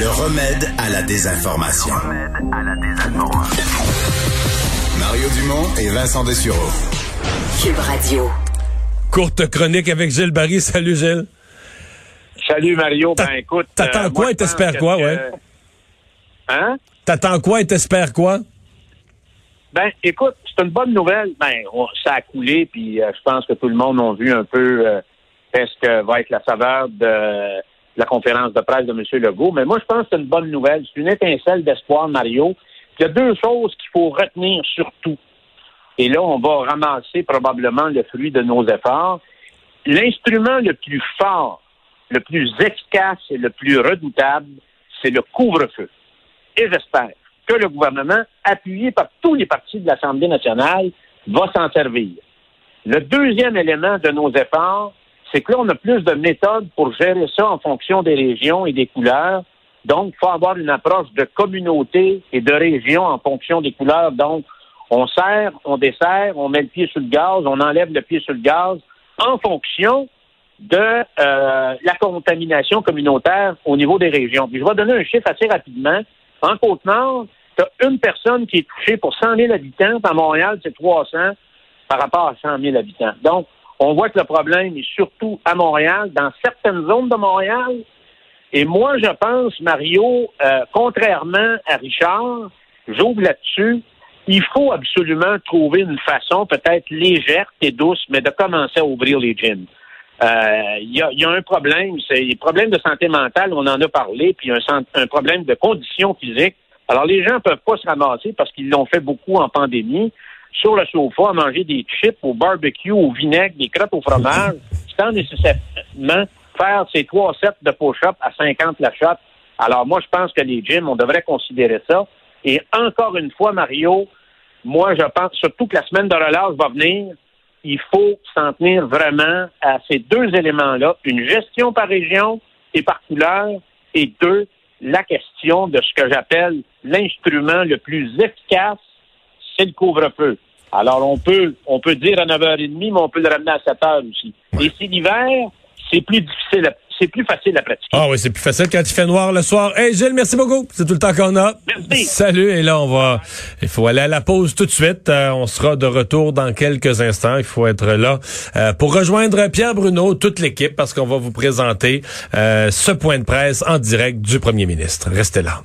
Le remède à la désinformation. Mario Dumont et Vincent Dessureau. Cube Radio. Courte chronique avec Gilles Barry. Salut Gilles. Salut Mario. Ben écoute. T'attends euh, quoi moi, et t'espères que- quoi, ouais? Hein? T'attends quoi et t'espères quoi? Ben écoute, c'est une bonne nouvelle. Ben on- ça a coulé, puis euh, je pense que tout le monde a vu un peu euh, qu'est-ce que va être la saveur de la conférence de presse de M. Legault. Mais moi, je pense que c'est une bonne nouvelle. C'est une étincelle d'espoir, Mario. Il y a deux choses qu'il faut retenir surtout. Et là, on va ramasser probablement le fruit de nos efforts. L'instrument le plus fort, le plus efficace et le plus redoutable, c'est le couvre-feu. Et j'espère que le gouvernement, appuyé par tous les partis de l'Assemblée nationale, va s'en servir. Le deuxième élément de nos efforts, c'est que là, on a plus de méthodes pour gérer ça en fonction des régions et des couleurs. Donc, il faut avoir une approche de communauté et de région en fonction des couleurs. Donc, on serre, on dessert, on met le pied sur le gaz, on enlève le pied sur le gaz en fonction de euh, la contamination communautaire au niveau des régions. Puis je vais donner un chiffre assez rapidement. En Côte-Nord, tu as une personne qui est touchée pour 100 000 habitants. À Montréal, c'est 300 par rapport à 100 000 habitants. Donc, on voit que le problème est surtout à Montréal, dans certaines zones de Montréal. Et moi, je pense, Mario, euh, contrairement à Richard, j'ouvre là-dessus, il faut absolument trouver une façon peut-être légère et douce, mais de commencer à ouvrir les gyms. Euh, Il y, a, y a un problème, c'est les problèmes de santé mentale, on en a parlé, puis un, un problème de conditions physiques. Alors, les gens peuvent pas se ramasser parce qu'ils l'ont fait beaucoup en pandémie, sur le sofa, à manger des chips au barbecue, au vinaigre, des crottes au fromage, sans nécessairement faire ces trois sets de push-up à 50 la shot. Alors, moi, je pense que les gyms, on devrait considérer ça. Et encore une fois, Mario, moi, je pense surtout que la semaine de relâche va venir. Il faut s'en tenir vraiment à ces deux éléments-là, une gestion par région et par couleur, et deux, la question de ce que j'appelle l'instrument le plus efficace, c'est le couvre-feu. Alors, on peut, on peut dire à 9h30, mais on peut le ramener à 7h aussi. Et si l'hiver, c'est plus difficile, c'est plus facile à pratiquer. Ah oui, c'est plus facile quand il fait noir le soir. Hey Gilles, merci beaucoup. C'est tout le temps qu'on a. Merci. Salut. Et là, on va, il faut aller à la pause tout de suite. Euh, on sera de retour dans quelques instants. Il faut être là euh, pour rejoindre Pierre Bruno, toute l'équipe, parce qu'on va vous présenter euh, ce point de presse en direct du premier ministre. Restez là.